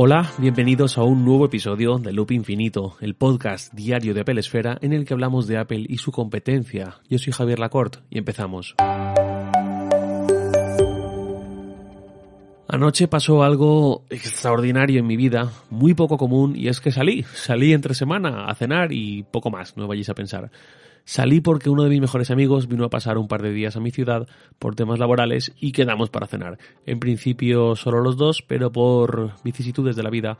Hola, bienvenidos a un nuevo episodio de Loop Infinito, el podcast diario de Apple Esfera en el que hablamos de Apple y su competencia. Yo soy Javier Lacorte y empezamos. Anoche pasó algo extraordinario en mi vida, muy poco común, y es que salí, salí entre semana a cenar y poco más, no vayáis a pensar. Salí porque uno de mis mejores amigos vino a pasar un par de días a mi ciudad por temas laborales y quedamos para cenar. En principio solo los dos, pero por vicisitudes de la vida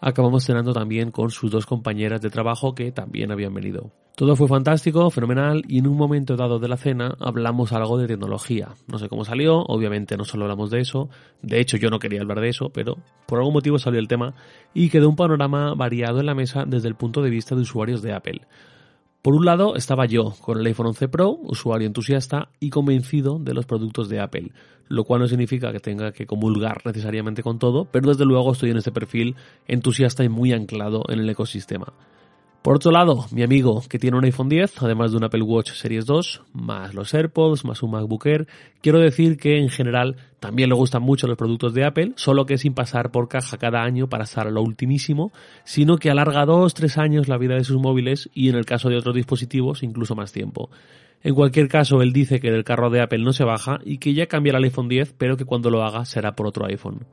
acabamos cenando también con sus dos compañeras de trabajo que también habían venido. Todo fue fantástico, fenomenal, y en un momento dado de la cena hablamos algo de tecnología. No sé cómo salió, obviamente no solo hablamos de eso, de hecho yo no quería hablar de eso, pero por algún motivo salió el tema y quedó un panorama variado en la mesa desde el punto de vista de usuarios de Apple. Por un lado estaba yo con el iPhone 11 Pro, usuario entusiasta y convencido de los productos de Apple, lo cual no significa que tenga que comulgar necesariamente con todo, pero desde luego estoy en este perfil entusiasta y muy anclado en el ecosistema. Por otro lado, mi amigo que tiene un iPhone 10, además de un Apple Watch Series 2, más los AirPods, más un MacBook Air, quiero decir que en general también le gustan mucho los productos de Apple, solo que sin pasar por caja cada año para estar lo ultimísimo, sino que alarga 2-3 años la vida de sus móviles y en el caso de otros dispositivos incluso más tiempo. En cualquier caso, él dice que del carro de Apple no se baja y que ya cambiará el iPhone 10, pero que cuando lo haga será por otro iPhone.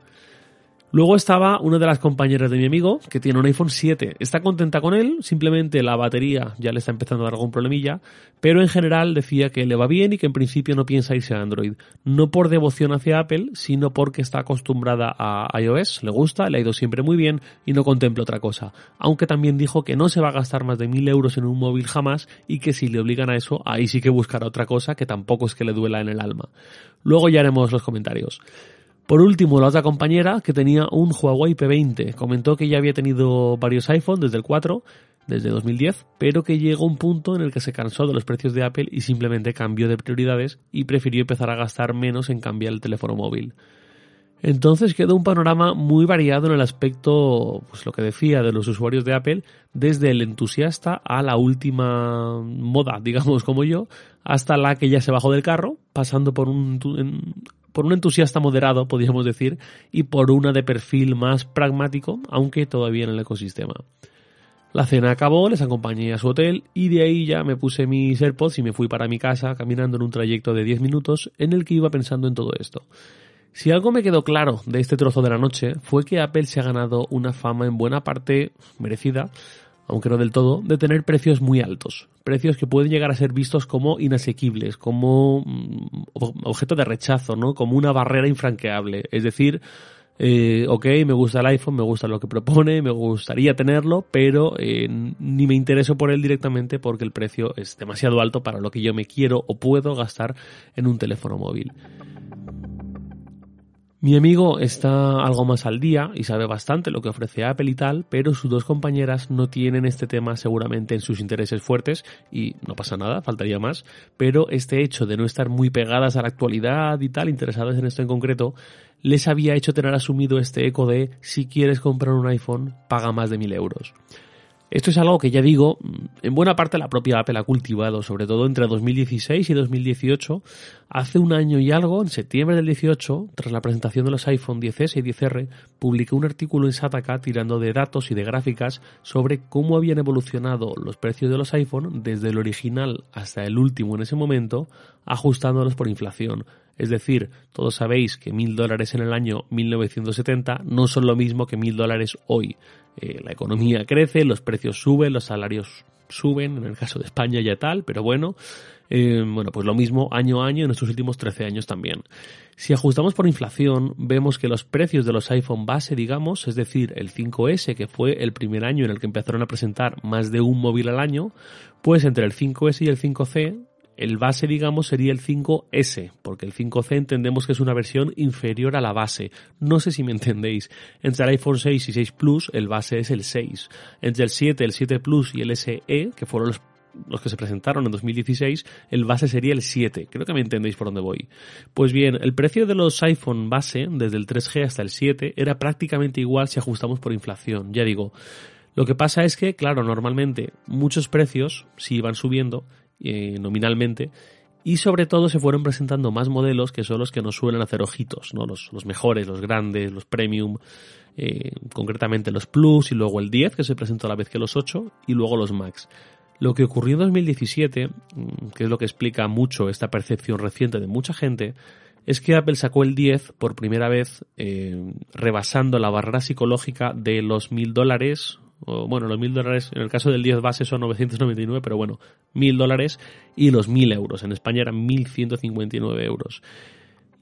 Luego estaba una de las compañeras de mi amigo, que tiene un iPhone 7. Está contenta con él, simplemente la batería ya le está empezando a dar algún problemilla, pero en general decía que le va bien y que en principio no piensa irse a Android. No por devoción hacia Apple, sino porque está acostumbrada a iOS, le gusta, le ha ido siempre muy bien y no contempla otra cosa. Aunque también dijo que no se va a gastar más de mil euros en un móvil jamás y que si le obligan a eso, ahí sí que buscará otra cosa que tampoco es que le duela en el alma. Luego ya haremos los comentarios. Por último, la otra compañera, que tenía un Huawei P20, comentó que ya había tenido varios iPhones desde el 4, desde 2010, pero que llegó un punto en el que se cansó de los precios de Apple y simplemente cambió de prioridades y prefirió empezar a gastar menos en cambiar el teléfono móvil. Entonces quedó un panorama muy variado en el aspecto, pues lo que decía, de los usuarios de Apple, desde el entusiasta a la última moda, digamos como yo, hasta la que ya se bajó del carro, pasando por un, por un entusiasta moderado, podríamos decir, y por una de perfil más pragmático, aunque todavía en el ecosistema. La cena acabó, les acompañé a su hotel y de ahí ya me puse mis AirPods y me fui para mi casa caminando en un trayecto de 10 minutos en el que iba pensando en todo esto. Si algo me quedó claro de este trozo de la noche fue que Apple se ha ganado una fama en buena parte merecida aunque no del todo, de tener precios muy altos. Precios que pueden llegar a ser vistos como inasequibles, como mm, objeto de rechazo, ¿no? Como una barrera infranqueable. Es decir, eh, ok, me gusta el iPhone, me gusta lo que propone, me gustaría tenerlo, pero eh, ni me intereso por él directamente porque el precio es demasiado alto para lo que yo me quiero o puedo gastar en un teléfono móvil. Mi amigo está algo más al día y sabe bastante lo que ofrece Apple y tal, pero sus dos compañeras no tienen este tema seguramente en sus intereses fuertes y no pasa nada, faltaría más, pero este hecho de no estar muy pegadas a la actualidad y tal, interesadas en esto en concreto, les había hecho tener asumido este eco de si quieres comprar un iPhone, paga más de mil euros. Esto es algo que ya digo, en buena parte la propia Apple ha cultivado, sobre todo entre 2016 y 2018. Hace un año y algo, en septiembre del 18, tras la presentación de los iPhone 10S y 10R, publiqué un artículo en Sataka tirando de datos y de gráficas sobre cómo habían evolucionado los precios de los iPhone desde el original hasta el último en ese momento, ajustándolos por inflación. Es decir, todos sabéis que mil dólares en el año 1970 no son lo mismo que mil dólares hoy. Eh, la economía crece, los precios suben, los salarios suben, en el caso de España ya tal, pero bueno, eh, bueno, pues lo mismo año a año en estos últimos 13 años también. Si ajustamos por inflación, vemos que los precios de los iPhone base, digamos, es decir, el 5S, que fue el primer año en el que empezaron a presentar más de un móvil al año, pues entre el 5S y el 5C el base, digamos, sería el 5S, porque el 5C entendemos que es una versión inferior a la base. No sé si me entendéis. Entre el iPhone 6 y 6 Plus, el base es el 6. Entre el 7, el 7 Plus y el SE, que fueron los los que se presentaron en 2016, el base sería el 7. Creo que me entendéis por dónde voy. Pues bien, el precio de los iPhone base, desde el 3G hasta el 7, era prácticamente igual si ajustamos por inflación. Ya digo, lo que pasa es que, claro, normalmente muchos precios, si van subiendo, eh, nominalmente y sobre todo se fueron presentando más modelos que son los que nos suelen hacer ojitos, ¿no? Los, los mejores, los grandes, los premium, eh, concretamente los Plus y luego el 10 que se presentó a la vez que los 8 y luego los Max. Lo que ocurrió en 2017, mm, que es lo que explica mucho esta percepción reciente de mucha gente, es que Apple sacó el 10 por primera vez eh, rebasando la barrera psicológica de los mil dólares, o bueno, los mil dólares, en el caso del 10 base son 999, pero bueno, mil dólares y los mil euros. En España eran 1159 euros.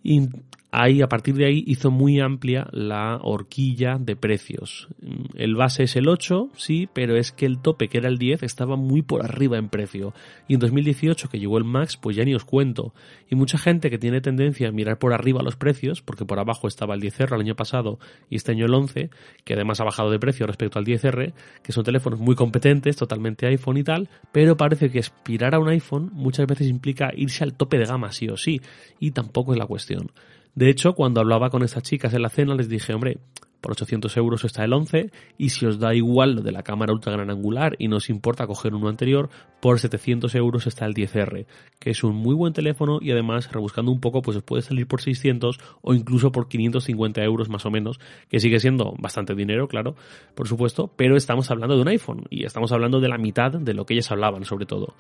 Y ahí, a partir de ahí, hizo muy amplia la horquilla de precios. El base es el 8, sí, pero es que el tope, que era el 10, estaba muy por arriba en precio. Y en 2018, que llegó el Max, pues ya ni os cuento. Y mucha gente que tiene tendencia a mirar por arriba los precios, porque por abajo estaba el 10R el año pasado y este año el 11, que además ha bajado de precio respecto al 10R, que son teléfonos muy competentes, totalmente iPhone y tal, pero parece que aspirar a un iPhone muchas veces implica irse al tope de gama, sí o sí, y tampoco es la cuestión. De hecho, cuando hablaba con estas chicas en la cena, les dije, hombre, por 800 euros está el 11 y si os da igual lo de la cámara ultra gran angular y no os importa coger uno anterior, por 700 euros está el 10R, que es un muy buen teléfono y además rebuscando un poco pues os puede salir por 600 o incluso por 550 euros más o menos, que sigue siendo bastante dinero, claro, por supuesto, pero estamos hablando de un iPhone y estamos hablando de la mitad de lo que ellas hablaban sobre todo.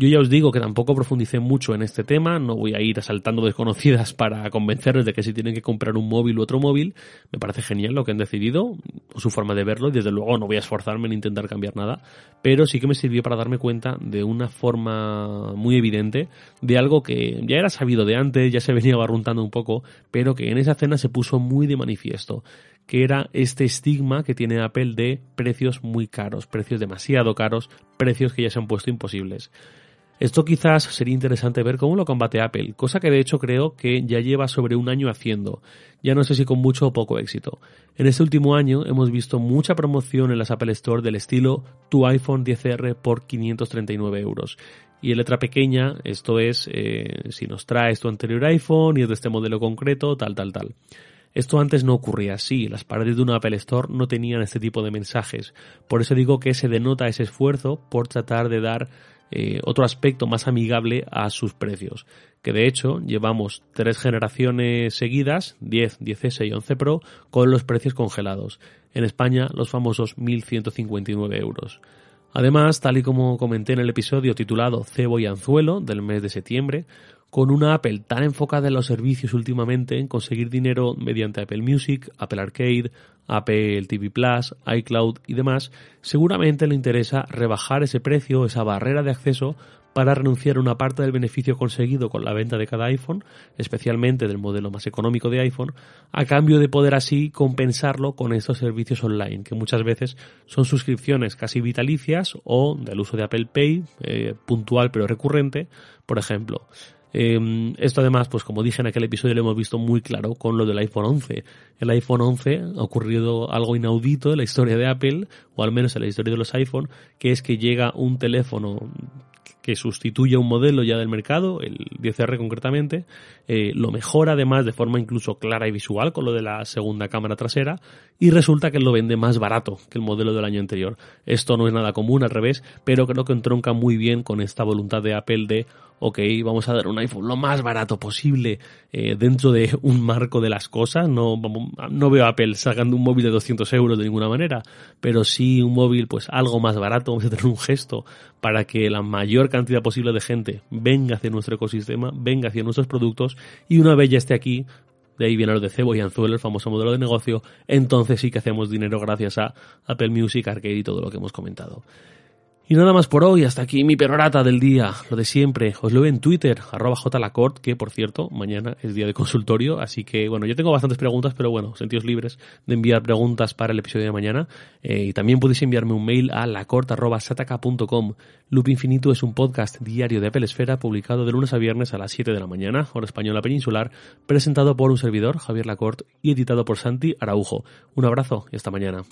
Yo ya os digo que tampoco profundicé mucho en este tema, no voy a ir asaltando desconocidas para convencerles de que si tienen que comprar un móvil u otro móvil, me parece genial lo que han decidido, su forma de verlo, y desde luego no voy a esforzarme en intentar cambiar nada, pero sí que me sirvió para darme cuenta de una forma muy evidente de algo que ya era sabido de antes, ya se venía barruntando un poco, pero que en esa cena se puso muy de manifiesto que era este estigma que tiene Apple de precios muy caros, precios demasiado caros, precios que ya se han puesto imposibles. Esto quizás sería interesante ver cómo lo combate Apple, cosa que de hecho creo que ya lleva sobre un año haciendo, ya no sé si con mucho o poco éxito. En este último año hemos visto mucha promoción en las Apple Store del estilo tu iPhone 10R por 539 euros. Y en letra pequeña, esto es eh, si nos traes tu anterior iPhone y es de este modelo concreto, tal, tal, tal. Esto antes no ocurría así, las paredes de una Apple Store no tenían este tipo de mensajes. Por eso digo que se denota ese esfuerzo por tratar de dar eh, otro aspecto más amigable a sus precios. Que de hecho llevamos tres generaciones seguidas, 10, 10S y 11 Pro, con los precios congelados. En España los famosos 1.159 euros. Además, tal y como comenté en el episodio titulado Cebo y Anzuelo del mes de septiembre, con una Apple tan enfocada en los servicios últimamente, en conseguir dinero mediante Apple Music, Apple Arcade, Apple TV Plus, iCloud y demás, seguramente le interesa rebajar ese precio, esa barrera de acceso, para renunciar a una parte del beneficio conseguido con la venta de cada iPhone, especialmente del modelo más económico de iPhone, a cambio de poder así compensarlo con estos servicios online, que muchas veces son suscripciones casi vitalicias o del uso de Apple Pay, eh, puntual pero recurrente, por ejemplo. Em, esto además, pues como dije en aquel episodio, lo hemos visto muy claro con lo del iPhone 11. El iPhone 11 ha ocurrido algo inaudito en la historia de Apple, o al menos en la historia de los iPhone, que es que llega un teléfono que sustituye un modelo ya del mercado, el 10R concretamente, eh, lo mejora además de forma incluso clara y visual con lo de la segunda cámara trasera y resulta que lo vende más barato que el modelo del año anterior. Esto no es nada común, al revés, pero creo que entronca muy bien con esta voluntad de Apple de ok, vamos a dar un iPhone lo más barato posible eh, dentro de un marco de las cosas. No, no veo a Apple sacando un móvil de 200 euros de ninguna manera, pero sí un móvil pues algo más barato. Vamos a tener un gesto para que la mayor cantidad posible de gente venga hacia nuestro ecosistema, venga hacia nuestros productos y una vez ya esté aquí, de ahí viene lo de cebo y anzuelo, el famoso modelo de negocio, entonces sí que hacemos dinero gracias a Apple Music, Arcade y todo lo que hemos comentado. Y nada más por hoy, hasta aquí mi perorata del día, lo de siempre. Os lo veo en Twitter, arroba jlacort, que por cierto, mañana es día de consultorio, así que bueno, yo tengo bastantes preguntas, pero bueno, sentidos libres de enviar preguntas para el episodio de mañana. Eh, y también podéis enviarme un mail a lacort.sataka.com. Loop Infinito es un podcast diario de Apple Esfera publicado de lunes a viernes a las 7 de la mañana, hora española peninsular, presentado por un servidor, Javier Lacort, y editado por Santi Araujo. Un abrazo y hasta mañana.